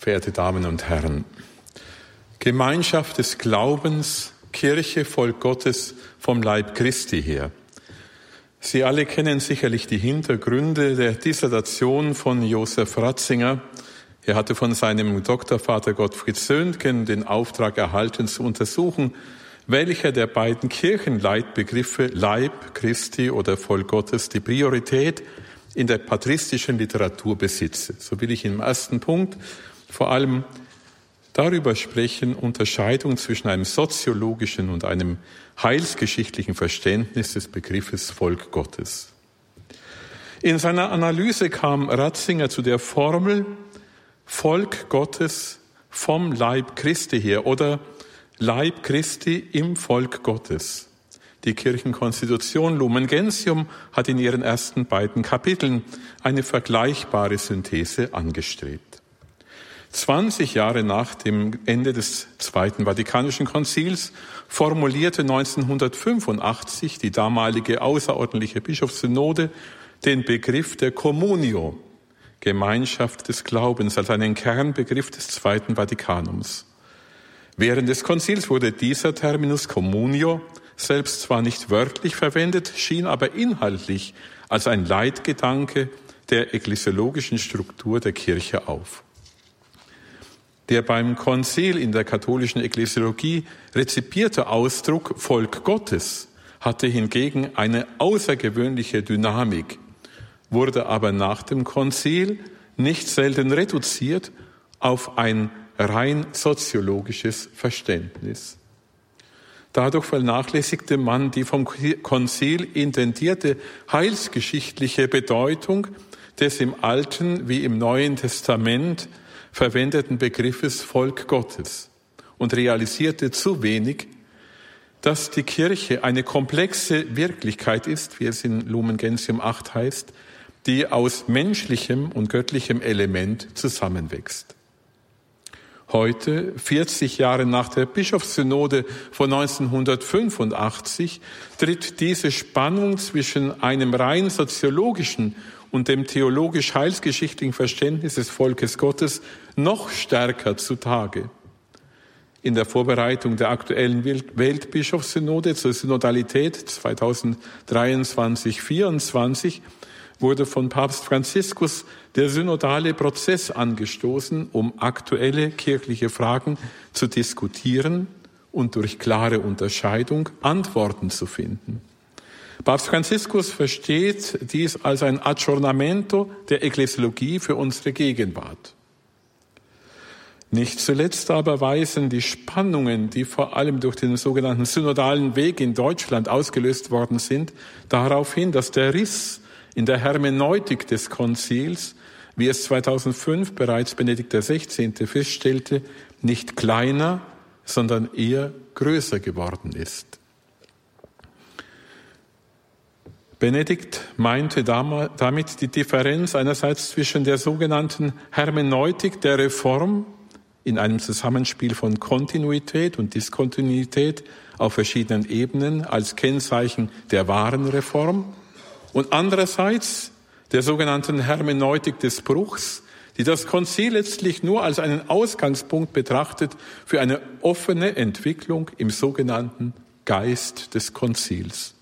verehrte Damen und Herren. Gemeinschaft des Glaubens, Kirche, Volk Gottes vom Leib Christi her. Sie alle kennen sicherlich die Hintergründe der Dissertation von Josef Ratzinger. Er hatte von seinem Doktorvater Gottfried Söntgen den Auftrag erhalten, zu untersuchen, welcher der beiden Kirchenleitbegriffe Leib Christi oder Volk Gottes die Priorität in der patristischen Literatur besitze. So will ich im ersten Punkt vor allem darüber sprechen, Unterscheidung zwischen einem soziologischen und einem heilsgeschichtlichen Verständnis des Begriffes Volk Gottes. In seiner Analyse kam Ratzinger zu der Formel Volk Gottes vom Leib Christi her oder Leib Christi im Volk Gottes. Die Kirchenkonstitution Lumen Gentium hat in ihren ersten beiden Kapiteln eine vergleichbare Synthese angestrebt. 20 Jahre nach dem Ende des Zweiten Vatikanischen Konzils formulierte 1985 die damalige außerordentliche Bischofssynode den Begriff der Communio, Gemeinschaft des Glaubens, als einen Kernbegriff des Zweiten Vatikanums. Während des Konzils wurde dieser Terminus Communio selbst zwar nicht wörtlich verwendet, schien aber inhaltlich als ein Leitgedanke der ekklesiologischen Struktur der Kirche auf. Der beim Konzil in der katholischen Ekklesiologie rezipierte Ausdruck Volk Gottes hatte hingegen eine außergewöhnliche Dynamik, wurde aber nach dem Konzil nicht selten reduziert auf ein rein soziologisches Verständnis. Dadurch vernachlässigte man die vom Konzil intendierte heilsgeschichtliche Bedeutung des im Alten wie im Neuen Testament verwendeten Begriffes Volk Gottes und realisierte zu wenig, dass die Kirche eine komplexe Wirklichkeit ist, wie es in Lumen Gentium 8 heißt, die aus menschlichem und göttlichem Element zusammenwächst. Heute, 40 Jahre nach der Bischofssynode von 1985, tritt diese Spannung zwischen einem rein soziologischen und dem theologisch-heilsgeschichtlichen Verständnis des Volkes Gottes noch stärker zutage. In der Vorbereitung der aktuellen Weltbischofssynode zur Synodalität 2023-24 wurde von Papst Franziskus der synodale Prozess angestoßen, um aktuelle kirchliche Fragen zu diskutieren und durch klare Unterscheidung Antworten zu finden. Papst Franziskus versteht dies als ein Aggiornamento der Ekklesiologie für unsere Gegenwart. Nicht zuletzt aber weisen die Spannungen, die vor allem durch den sogenannten synodalen Weg in Deutschland ausgelöst worden sind, darauf hin, dass der Riss in der Hermeneutik des Konzils, wie es 2005 bereits Benedikt XVI. feststellte, nicht kleiner, sondern eher größer geworden ist. Benedikt meinte damit die Differenz einerseits zwischen der sogenannten Hermeneutik der Reform in einem Zusammenspiel von Kontinuität und Diskontinuität auf verschiedenen Ebenen als Kennzeichen der wahren Reform und andererseits der sogenannten Hermeneutik des Bruchs, die das Konzil letztlich nur als einen Ausgangspunkt betrachtet für eine offene Entwicklung im sogenannten Geist des Konzils.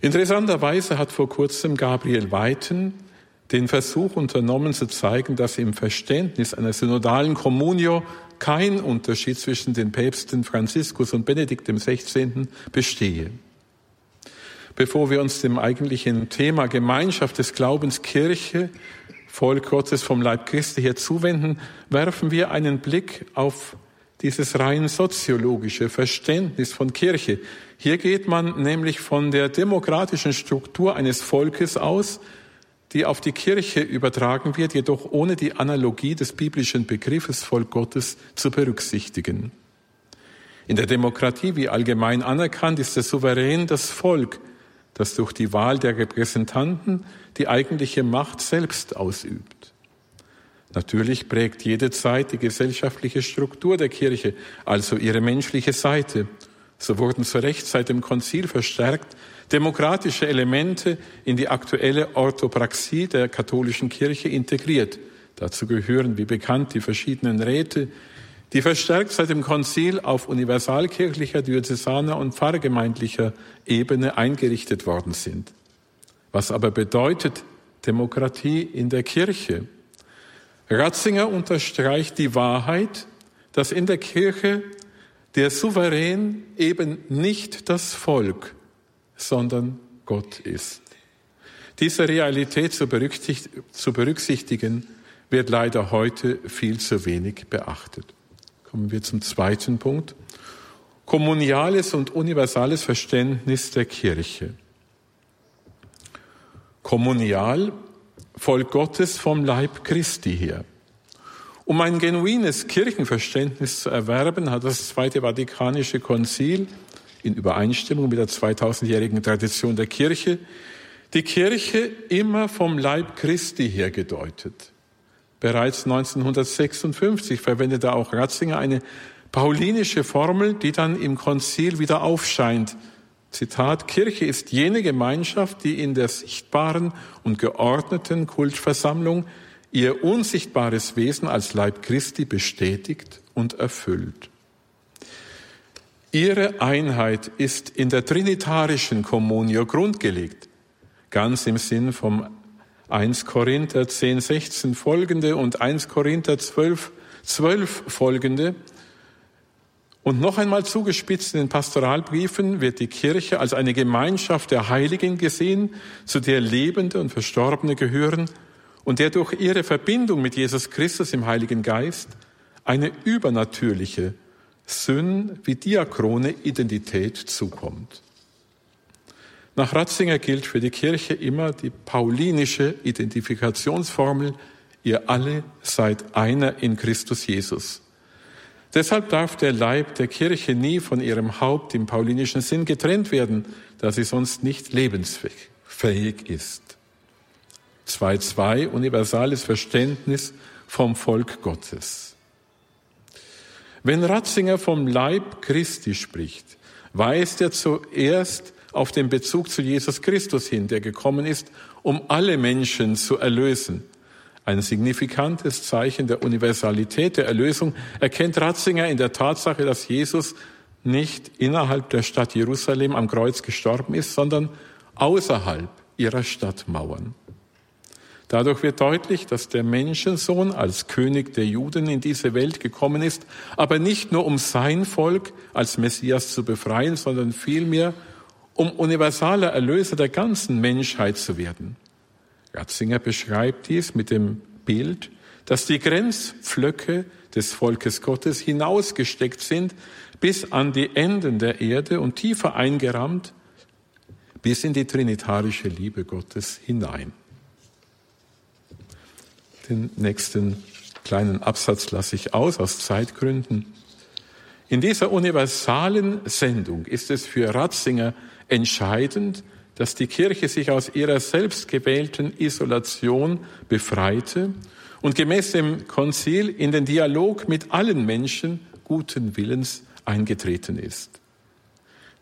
Interessanterweise hat vor kurzem Gabriel Weiten den Versuch unternommen zu zeigen, dass im Verständnis einer synodalen Communio kein Unterschied zwischen den Päpsten Franziskus und Benedikt XVI. bestehe. Bevor wir uns dem eigentlichen Thema Gemeinschaft des Glaubens Kirche, Volk Gottes vom Leib Christi hier zuwenden, werfen wir einen Blick auf dieses rein soziologische Verständnis von Kirche. Hier geht man nämlich von der demokratischen Struktur eines Volkes aus, die auf die Kirche übertragen wird, jedoch ohne die Analogie des biblischen Begriffes Volk Gottes zu berücksichtigen. In der Demokratie, wie allgemein anerkannt, ist der Souverän das Volk, das durch die Wahl der Repräsentanten die eigentliche Macht selbst ausübt. Natürlich prägt jede Zeit die gesellschaftliche Struktur der Kirche, also ihre menschliche Seite. So wurden zu Recht seit dem Konzil verstärkt demokratische Elemente in die aktuelle Orthopraxie der katholischen Kirche integriert. Dazu gehören, wie bekannt, die verschiedenen Räte, die verstärkt seit dem Konzil auf universalkirchlicher, diözesaner und pfarrgemeindlicher Ebene eingerichtet worden sind. Was aber bedeutet Demokratie in der Kirche? Ratzinger unterstreicht die Wahrheit, dass in der Kirche der Souverän eben nicht das Volk, sondern Gott ist. Diese Realität zu berücksichtigen, wird leider heute viel zu wenig beachtet. Kommen wir zum zweiten Punkt. Kommuniales und universales Verständnis der Kirche. Kommunial, Volk Gottes vom Leib Christi her. Um ein genuines Kirchenverständnis zu erwerben, hat das Zweite Vatikanische Konzil in Übereinstimmung mit der 2000-jährigen Tradition der Kirche die Kirche immer vom Leib Christi her gedeutet. Bereits 1956 verwendete auch Ratzinger eine paulinische Formel, die dann im Konzil wieder aufscheint. Zitat, Kirche ist jene Gemeinschaft, die in der sichtbaren und geordneten Kultversammlung ihr unsichtbares Wesen als Leib Christi bestätigt und erfüllt. Ihre Einheit ist in der trinitarischen Kommunio grundgelegt, ganz im Sinn vom 1 Korinther 10, 16 folgende und 1 Korinther 12, 12 folgende. Und noch einmal zugespitzt in den Pastoralbriefen wird die Kirche als eine Gemeinschaft der Heiligen gesehen, zu der Lebende und Verstorbene gehören und der durch ihre Verbindung mit Jesus Christus im Heiligen Geist eine übernatürliche, Syn wie diachrone Identität zukommt. Nach Ratzinger gilt für die Kirche immer die paulinische Identifikationsformel, ihr alle seid einer in Christus Jesus. Deshalb darf der Leib der Kirche nie von ihrem Haupt im paulinischen Sinn getrennt werden, da sie sonst nicht lebensfähig ist. 2.2 Universales Verständnis vom Volk Gottes. Wenn Ratzinger vom Leib Christi spricht, weist er zuerst auf den Bezug zu Jesus Christus hin, der gekommen ist, um alle Menschen zu erlösen. Ein signifikantes Zeichen der Universalität der Erlösung erkennt Ratzinger in der Tatsache, dass Jesus nicht innerhalb der Stadt Jerusalem am Kreuz gestorben ist, sondern außerhalb ihrer Stadtmauern. Dadurch wird deutlich, dass der Menschensohn als König der Juden in diese Welt gekommen ist, aber nicht nur um sein Volk als Messias zu befreien, sondern vielmehr um universaler Erlöser der ganzen Menschheit zu werden. Ratzinger beschreibt dies mit dem Bild, dass die Grenzpflöcke des Volkes Gottes hinausgesteckt sind bis an die Enden der Erde und tiefer eingerammt bis in die trinitarische Liebe Gottes hinein. Den nächsten kleinen Absatz lasse ich aus aus Zeitgründen. In dieser universalen Sendung ist es für Ratzinger entscheidend, dass die Kirche sich aus ihrer selbstgewählten Isolation befreite und gemäß dem Konzil in den Dialog mit allen Menschen guten Willens eingetreten ist.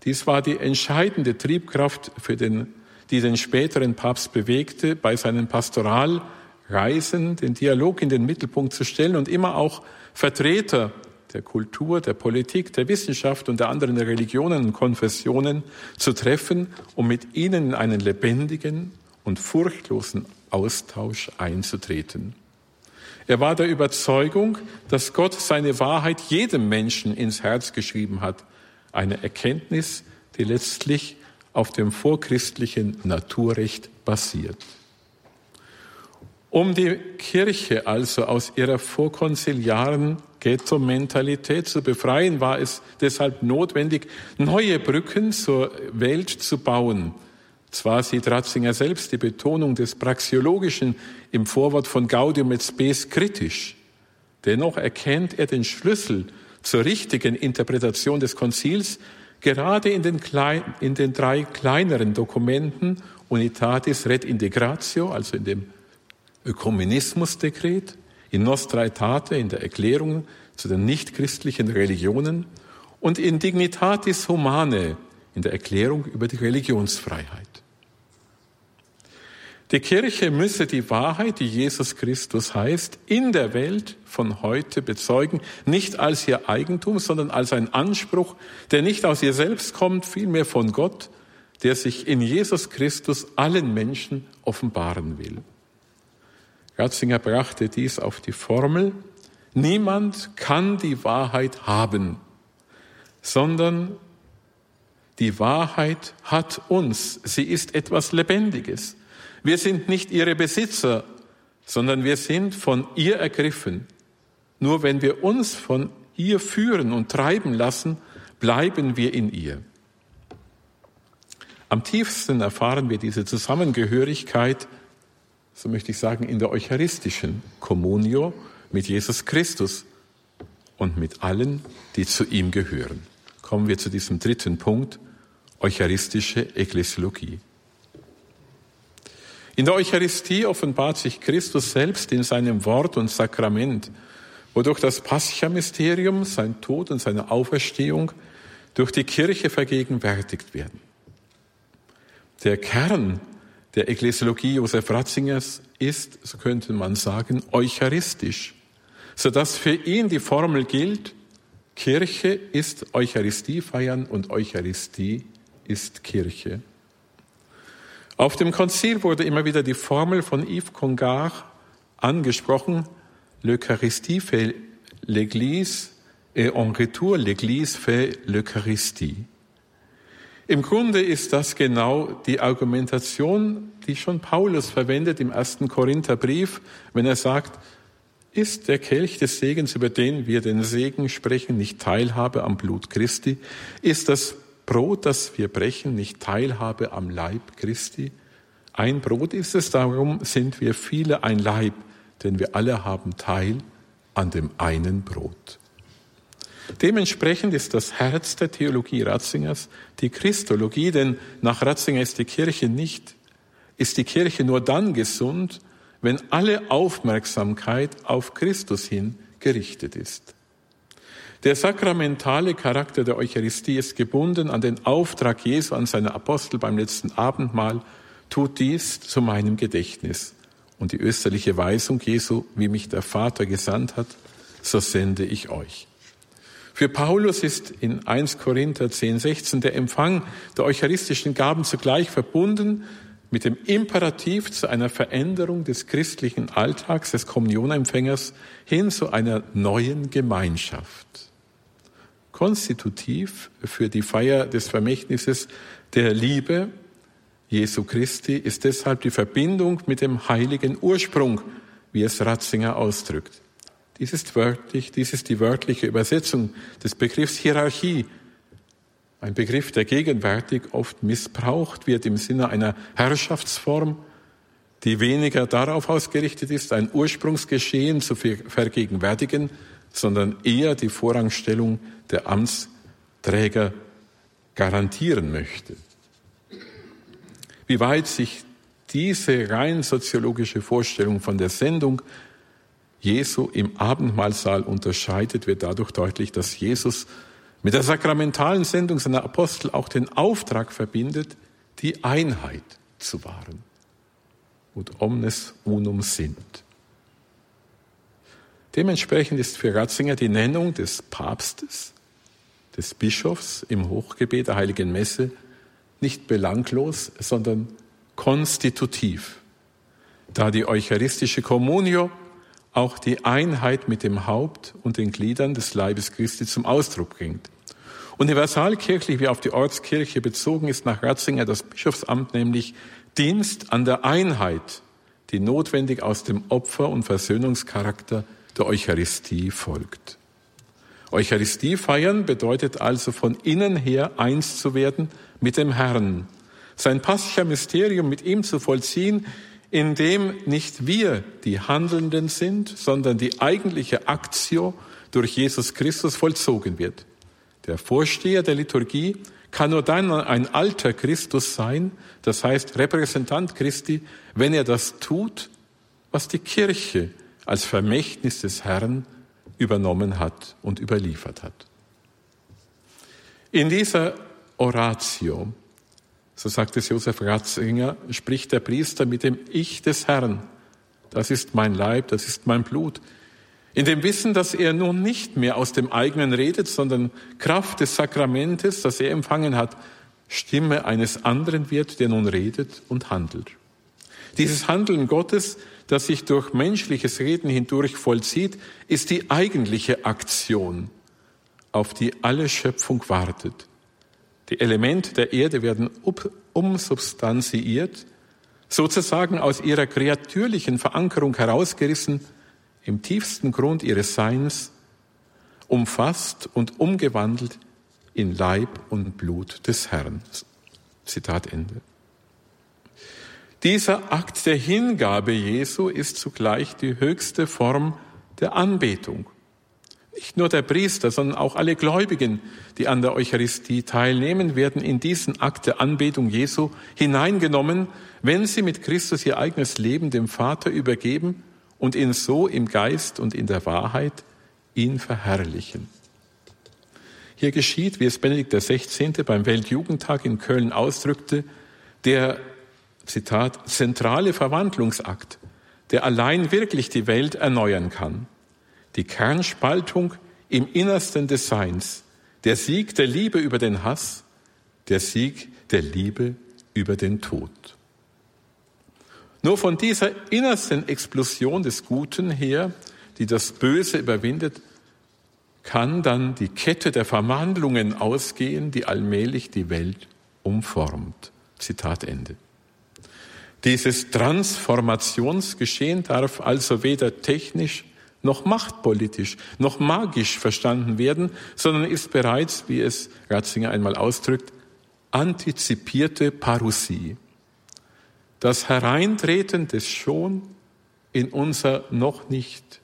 Dies war die entscheidende Triebkraft, für den, die den späteren Papst bewegte, bei seinen Pastoralreisen den Dialog in den Mittelpunkt zu stellen und immer auch Vertreter der Kultur, der Politik, der Wissenschaft und der anderen Religionen und Konfessionen zu treffen, um mit ihnen in einen lebendigen und furchtlosen Austausch einzutreten. Er war der Überzeugung, dass Gott seine Wahrheit jedem Menschen ins Herz geschrieben hat, eine Erkenntnis, die letztlich auf dem vorchristlichen Naturrecht basiert. Um die Kirche also aus ihrer vorkonziliaren Ghetto-Mentalität zu befreien, war es deshalb notwendig, neue Brücken zur Welt zu bauen. Zwar sieht Ratzinger selbst die Betonung des Praxiologischen im Vorwort von Gaudium et Spes kritisch. Dennoch erkennt er den Schlüssel zur richtigen Interpretation des Konzils gerade in den, klein, in den drei kleineren Dokumenten Unitatis Red Integratio, also in dem Ökumenismusdekret, in Nostra Aetate, in der Erklärung zu den nichtchristlichen Religionen und in Dignitatis Humanae, in der Erklärung über die Religionsfreiheit. Die Kirche müsse die Wahrheit, die Jesus Christus heißt, in der Welt von heute bezeugen, nicht als ihr Eigentum, sondern als ein Anspruch, der nicht aus ihr selbst kommt, vielmehr von Gott, der sich in Jesus Christus allen Menschen offenbaren will. Ratzinger brachte dies auf die Formel, niemand kann die Wahrheit haben, sondern die Wahrheit hat uns. Sie ist etwas Lebendiges. Wir sind nicht ihre Besitzer, sondern wir sind von ihr ergriffen. Nur wenn wir uns von ihr führen und treiben lassen, bleiben wir in ihr. Am tiefsten erfahren wir diese Zusammengehörigkeit, so möchte ich sagen, in der eucharistischen Communio mit Jesus Christus und mit allen, die zu ihm gehören. Kommen wir zu diesem dritten Punkt, eucharistische Ekklesiologie. In der Eucharistie offenbart sich Christus selbst in seinem Wort und Sakrament, wodurch das Pascha-Mysterium, sein Tod und seine Auferstehung durch die Kirche vergegenwärtigt werden. Der Kern der Ekklesiologie Josef Ratzingers ist, so könnte man sagen, eucharistisch, sodass für ihn die Formel gilt, Kirche ist Eucharistie feiern und Eucharistie ist Kirche. Auf dem Konzil wurde immer wieder die Formel von Yves Congar angesprochen, l'Eucharistie fait l'Église et en retour l'Église fait l'Eucharistie. Im Grunde ist das genau die Argumentation, die schon Paulus verwendet im ersten Korintherbrief, wenn er sagt, ist der Kelch des Segens, über den wir den Segen sprechen, nicht Teilhabe am Blut Christi? Ist das Brot, das wir brechen, nicht Teilhabe am Leib Christi? Ein Brot ist es, darum sind wir viele ein Leib, denn wir alle haben Teil an dem einen Brot. Dementsprechend ist das Herz der Theologie Ratzingers die Christologie, denn nach Ratzinger ist die Kirche nicht, ist die Kirche nur dann gesund, wenn alle Aufmerksamkeit auf Christus hin gerichtet ist. Der sakramentale Charakter der Eucharistie ist gebunden an den Auftrag Jesu an seine Apostel beim letzten Abendmahl, tut dies zu meinem Gedächtnis. Und die österliche Weisung Jesu, wie mich der Vater gesandt hat, so sende ich euch. Für Paulus ist in 1 Korinther 10, 16 der Empfang der eucharistischen Gaben zugleich verbunden mit dem Imperativ zu einer Veränderung des christlichen Alltags des Kommunionempfängers hin zu einer neuen Gemeinschaft. Konstitutiv für die Feier des Vermächtnisses der Liebe Jesu Christi ist deshalb die Verbindung mit dem heiligen Ursprung, wie es Ratzinger ausdrückt. Dies ist wörtlich, dies ist die wörtliche Übersetzung des Begriffs Hierarchie. Ein Begriff, der gegenwärtig oft missbraucht wird im Sinne einer Herrschaftsform, die weniger darauf ausgerichtet ist, ein Ursprungsgeschehen zu vergegenwärtigen, sondern eher die Vorrangstellung der Amtsträger garantieren möchte. Wie weit sich diese rein soziologische Vorstellung von der Sendung Jesu im Abendmahlsaal unterscheidet, wird dadurch deutlich, dass Jesus mit der sakramentalen Sendung seiner Apostel auch den Auftrag verbindet, die Einheit zu wahren. Und omnes unum sind. Dementsprechend ist für Ratzinger die Nennung des Papstes, des Bischofs im Hochgebet der Heiligen Messe nicht belanglos, sondern konstitutiv, da die eucharistische Communio auch die Einheit mit dem Haupt und den Gliedern des Leibes Christi zum Ausdruck bringt. Universalkirchlich wie auf die Ortskirche bezogen ist nach Ratzinger das Bischofsamt nämlich Dienst an der Einheit, die notwendig aus dem Opfer- und Versöhnungscharakter der Eucharistie folgt. Eucharistie feiern bedeutet also von innen her eins zu werden mit dem Herrn, sein Pascha-Mysterium mit ihm zu vollziehen, in dem nicht wir die Handelnden sind, sondern die eigentliche Aktio durch Jesus Christus vollzogen wird. Der Vorsteher der Liturgie kann nur dann ein alter Christus sein, das heißt Repräsentant Christi, wenn er das tut, was die Kirche als Vermächtnis des Herrn übernommen hat und überliefert hat. In dieser Oratio so sagt es Josef Ratzinger, spricht der Priester mit dem Ich des Herrn. Das ist mein Leib, das ist mein Blut. In dem Wissen, dass er nun nicht mehr aus dem eigenen redet, sondern Kraft des Sakramentes, das er empfangen hat, Stimme eines anderen wird, der nun redet und handelt. Dieses Handeln Gottes, das sich durch menschliches Reden hindurch vollzieht, ist die eigentliche Aktion, auf die alle Schöpfung wartet. Die Elemente der Erde werden umsubstanziiert, sozusagen aus ihrer kreatürlichen Verankerung herausgerissen, im tiefsten Grund ihres Seins, umfasst und umgewandelt in Leib und Blut des Herrn. Zitat Ende. Dieser Akt der Hingabe Jesu ist zugleich die höchste Form der Anbetung. Nicht nur der Priester, sondern auch alle Gläubigen, die an der Eucharistie teilnehmen, werden in diesen Akt der Anbetung Jesu hineingenommen, wenn sie mit Christus ihr eigenes Leben dem Vater übergeben und ihn so im Geist und in der Wahrheit ihn verherrlichen. Hier geschieht, wie es Benedikt XVI. beim Weltjugendtag in Köln ausdrückte, der, Zitat, zentrale Verwandlungsakt, der allein wirklich die Welt erneuern kann die Kernspaltung im Innersten des Seins, der Sieg der Liebe über den Hass, der Sieg der Liebe über den Tod. Nur von dieser innersten Explosion des Guten her, die das Böse überwindet, kann dann die Kette der Verwandlungen ausgehen, die allmählich die Welt umformt. Zitat Ende. Dieses Transformationsgeschehen darf also weder technisch noch machtpolitisch, noch magisch verstanden werden, sondern ist bereits, wie es Ratzinger einmal ausdrückt, antizipierte Parousie. Das Hereintreten des Schon in unser noch nicht.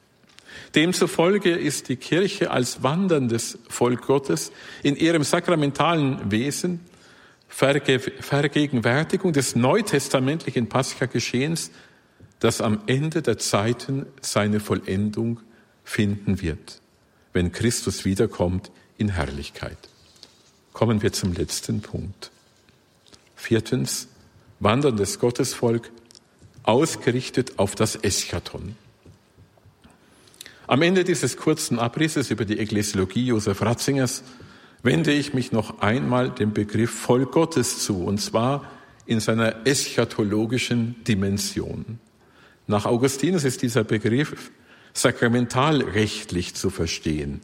Demzufolge ist die Kirche als wanderndes Volk Gottes in ihrem sakramentalen Wesen Vergegenwärtigung des neutestamentlichen Pascha-Geschehens das am Ende der Zeiten seine Vollendung finden wird, wenn Christus wiederkommt in Herrlichkeit. Kommen wir zum letzten Punkt. Viertens, wanderndes Gottesvolk, ausgerichtet auf das Eschaton. Am Ende dieses kurzen Abrisses über die Ekklesiologie Josef Ratzingers wende ich mich noch einmal dem Begriff Volk Gottes zu, und zwar in seiner eschatologischen Dimension. Nach Augustinus ist dieser Begriff sakramentalrechtlich zu verstehen.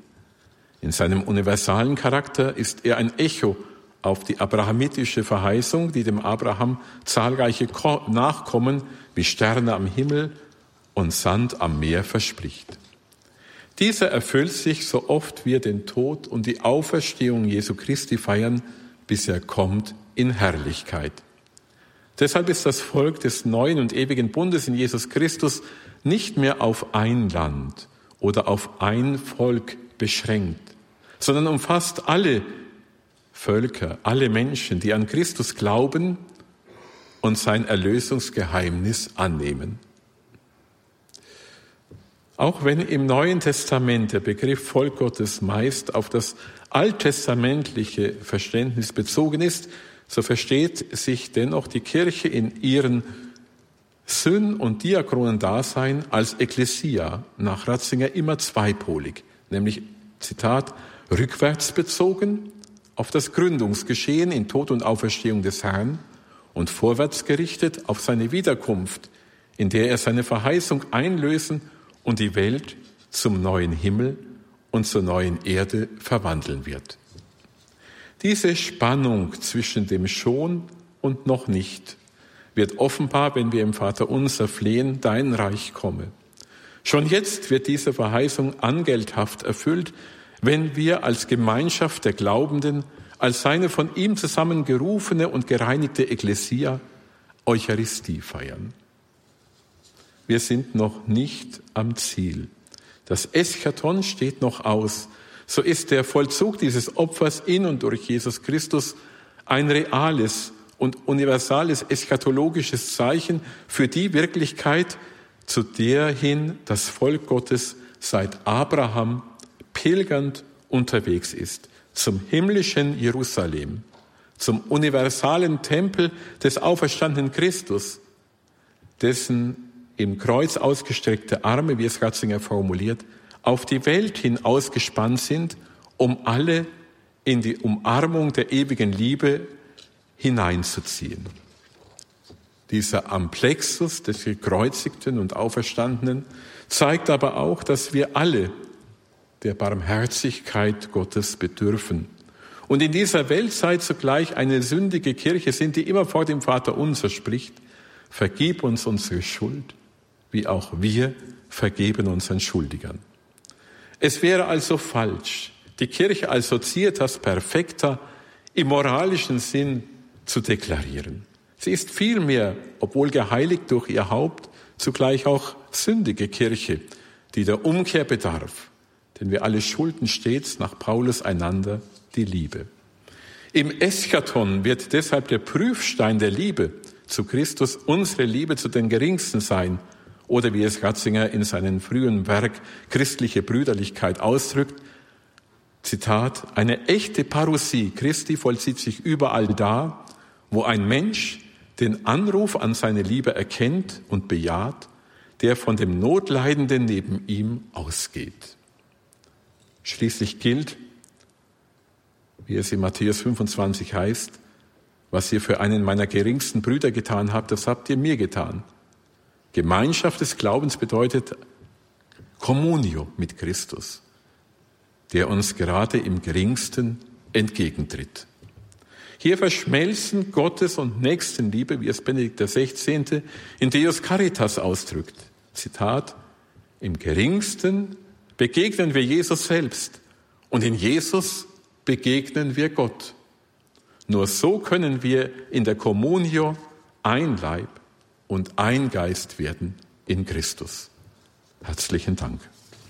In seinem universalen Charakter ist er ein Echo auf die abrahamitische Verheißung, die dem Abraham zahlreiche Nachkommen wie Sterne am Himmel und Sand am Meer verspricht. Dieser erfüllt sich so oft wir den Tod und die Auferstehung Jesu Christi feiern, bis er kommt in Herrlichkeit. Deshalb ist das Volk des neuen und ewigen Bundes in Jesus Christus nicht mehr auf ein Land oder auf ein Volk beschränkt, sondern umfasst alle Völker, alle Menschen, die an Christus glauben und sein Erlösungsgeheimnis annehmen. Auch wenn im Neuen Testament der Begriff Volk Gottes meist auf das alttestamentliche Verständnis bezogen ist, so versteht sich dennoch die Kirche in ihren Syn- und Diakronen-Dasein als Ekklesia nach Ratzinger immer zweipolig, nämlich, Zitat, rückwärts bezogen auf das Gründungsgeschehen in Tod und Auferstehung des Herrn und vorwärts gerichtet auf seine Wiederkunft, in der er seine Verheißung einlösen und die Welt zum neuen Himmel und zur neuen Erde verwandeln wird. Diese Spannung zwischen dem schon und noch nicht wird offenbar, wenn wir im Vater unser flehen, dein Reich komme. Schon jetzt wird diese Verheißung angelthaft erfüllt, wenn wir als Gemeinschaft der Glaubenden, als seine von ihm zusammengerufene und gereinigte Ekklesia Eucharistie feiern. Wir sind noch nicht am Ziel. Das Eschaton steht noch aus so ist der Vollzug dieses Opfers in und durch Jesus Christus ein reales und universales eschatologisches Zeichen für die Wirklichkeit, zu der hin das Volk Gottes seit Abraham pilgernd unterwegs ist, zum himmlischen Jerusalem, zum universalen Tempel des auferstandenen Christus, dessen im Kreuz ausgestreckte Arme, wie es Ratzinger formuliert, auf die Welt hin ausgespannt sind, um alle in die Umarmung der ewigen Liebe hineinzuziehen. Dieser Amplexus des gekreuzigten und Auferstandenen zeigt aber auch, dass wir alle der Barmherzigkeit Gottes bedürfen. Und in dieser Weltzeit zugleich eine sündige Kirche sind, die immer vor dem Vater unser spricht, vergib uns unsere Schuld, wie auch wir vergeben unseren Schuldigern. Es wäre also falsch, die Kirche als Societas Perfecta im moralischen Sinn zu deklarieren. Sie ist vielmehr, obwohl geheiligt durch ihr Haupt, zugleich auch sündige Kirche, die der Umkehr bedarf. Denn wir alle schulden stets nach Paulus einander die Liebe. Im Eschaton wird deshalb der Prüfstein der Liebe zu Christus unsere Liebe zu den Geringsten sein. Oder wie es Ratzinger in seinem frühen Werk Christliche Brüderlichkeit ausdrückt, Zitat, eine echte Parousie Christi vollzieht sich überall da, wo ein Mensch den Anruf an seine Liebe erkennt und bejaht, der von dem Notleidenden neben ihm ausgeht. Schließlich gilt, wie es in Matthäus 25 heißt, was ihr für einen meiner geringsten Brüder getan habt, das habt ihr mir getan. Gemeinschaft des Glaubens bedeutet Communio mit Christus, der uns gerade im geringsten entgegentritt. Hier verschmelzen Gottes und Nächstenliebe, wie es Benedikt XVI. in Deus Caritas ausdrückt. Zitat, im geringsten begegnen wir Jesus selbst und in Jesus begegnen wir Gott. Nur so können wir in der Communio ein Leib und ein Geist werden in Christus. Herzlichen Dank.